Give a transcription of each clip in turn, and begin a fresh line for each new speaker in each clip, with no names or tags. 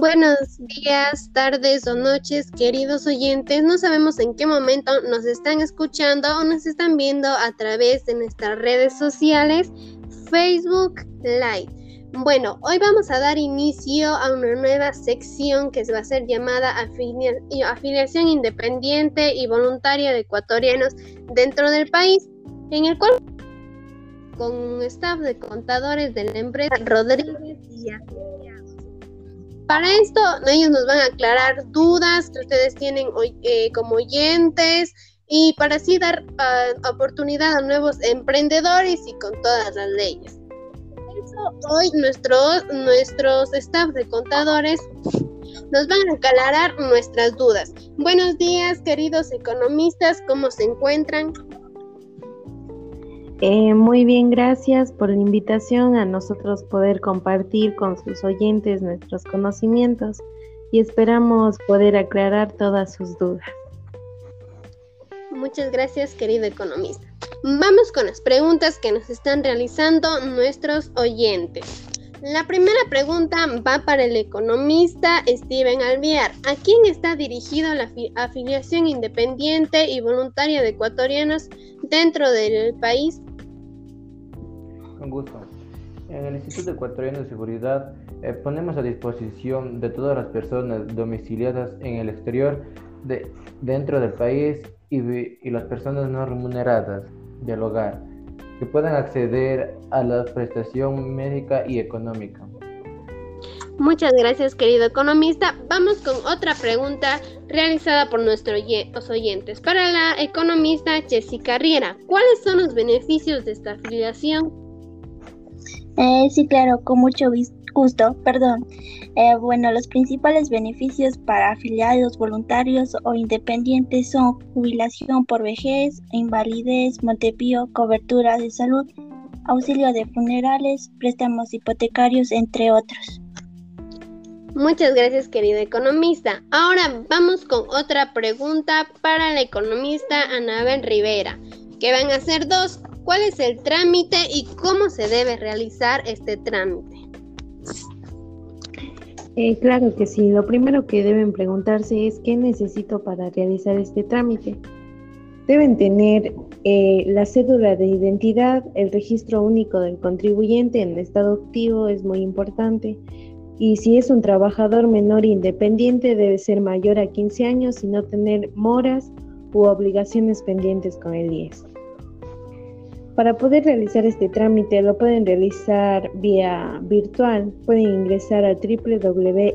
Buenos días, tardes o noches, queridos oyentes. No sabemos en qué momento nos están escuchando o nos están viendo a través de nuestras redes sociales, Facebook Live. Bueno, hoy vamos a dar inicio a una nueva sección que va a ser llamada Afiliación Independiente y Voluntaria de Ecuatorianos dentro del país, en el cual con un staff de contadores de la empresa Rodríguez y para esto, ellos nos van a aclarar dudas que ustedes tienen eh, como oyentes y para así dar ah, oportunidad a nuevos emprendedores y con todas las leyes. hoy nuestros, nuestros staff de contadores nos van a aclarar nuestras dudas. Buenos días, queridos economistas, ¿cómo se encuentran?
Eh, muy bien, gracias por la invitación a nosotros poder compartir con sus oyentes nuestros conocimientos y esperamos poder aclarar todas sus dudas.
Muchas gracias, querido economista. Vamos con las preguntas que nos están realizando nuestros oyentes. La primera pregunta va para el economista Steven Alviar. ¿A quién está dirigido la afiliación independiente y voluntaria de ecuatorianos dentro del país?
Con gusto. En el Instituto Ecuatoriano de Seguridad eh, ponemos a disposición de todas las personas domiciliadas en el exterior, de, dentro del país y, y las personas no remuneradas del hogar que puedan acceder a la prestación médica y económica.
Muchas gracias, querido economista. Vamos con otra pregunta realizada por nuestros oyentes. Para la economista Jessica Riera, ¿cuáles son los beneficios de esta afiliación?
Eh, sí, claro, con mucho gusto. Perdón. Eh, bueno, los principales beneficios para afiliados voluntarios o independientes son jubilación por vejez, invalidez, montepío, cobertura de salud, auxilio de funerales, préstamos hipotecarios, entre otros.
Muchas gracias, querido economista. Ahora vamos con otra pregunta para la economista Anabel Rivera, que van a ser dos. ¿Cuál es el trámite y cómo se debe realizar este trámite?
Eh, claro que sí. Lo primero que deben preguntarse es qué necesito para realizar este trámite. Deben tener eh, la cédula de identidad, el registro único del contribuyente en estado activo es muy importante. Y si es un trabajador menor independiente, debe ser mayor a 15 años y no tener moras u obligaciones pendientes con el IES. Para poder realizar este trámite lo pueden realizar vía virtual. Pueden ingresar a www.ies.gov.es.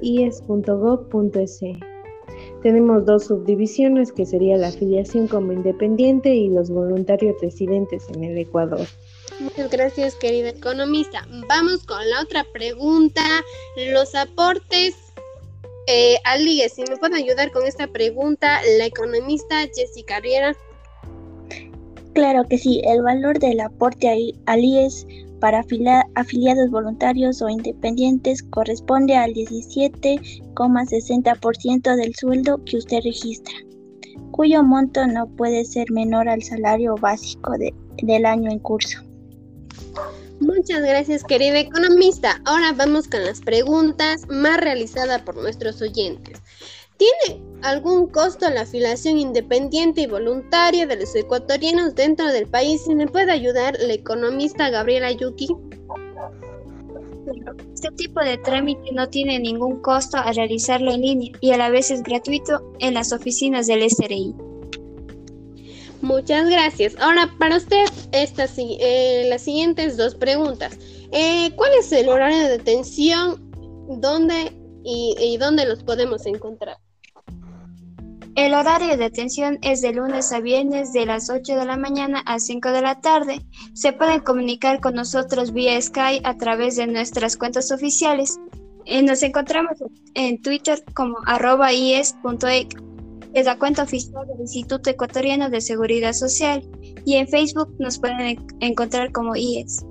Tenemos dos subdivisiones que sería la afiliación como independiente y los voluntarios residentes en el Ecuador.
Muchas gracias, querido economista. Vamos con la otra pregunta. Los aportes eh, al IES. Si me puede ayudar con esta pregunta, la economista Jessica Riera.
Claro que sí, el valor del aporte al IES para afiliados voluntarios o independientes corresponde al 17,60% del sueldo que usted registra, cuyo monto no puede ser menor al salario básico del año en curso.
Muchas gracias, querida economista. Ahora vamos con las preguntas más realizadas por nuestros oyentes. ¿Tiene algún costo la afiliación independiente y voluntaria de los ecuatorianos dentro del país? ¿Me puede ayudar la economista Gabriela Yuki?
Este tipo de trámite no tiene ningún costo a realizarlo en línea y a la vez es gratuito en las oficinas del SRI.
Muchas gracias. Ahora, para usted, estas, eh, las siguientes dos preguntas. Eh, ¿Cuál es el horario de detención? ¿Dónde y dónde los podemos encontrar?
El horario de atención es de lunes a viernes de las 8 de la mañana a 5 de la tarde. Se pueden comunicar con nosotros vía Skype a través de nuestras cuentas oficiales. Eh, nos encontramos en Twitter como arroba es la cuenta oficial del Instituto Ecuatoriano de Seguridad Social, y en Facebook nos pueden encontrar como IES.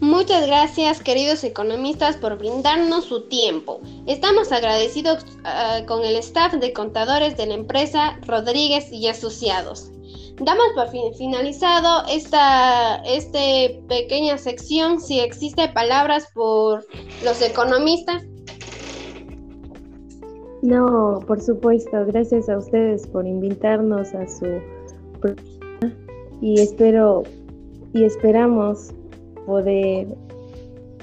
Muchas gracias, queridos economistas, por brindarnos su tiempo. Estamos agradecidos ah, con el staff de contadores de la empresa Rodríguez y Asociados. Damos por finalizado esta este pequeña sección. Si existe palabras por los economistas.
No, por supuesto, gracias a ustedes por invitarnos a su programa y espero y esperamos poder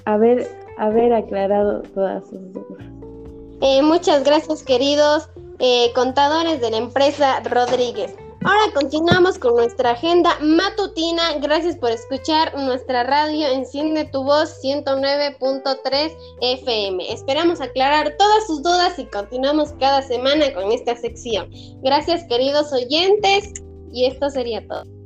haber, haber aclarado todas sus dudas.
Eh, muchas gracias, queridos eh, contadores de la empresa Rodríguez. Ahora continuamos con nuestra agenda matutina. Gracias por escuchar nuestra radio Enciende tu voz 109.3 FM. Esperamos aclarar todas sus dudas y continuamos cada semana con esta sección. Gracias queridos oyentes y esto sería todo.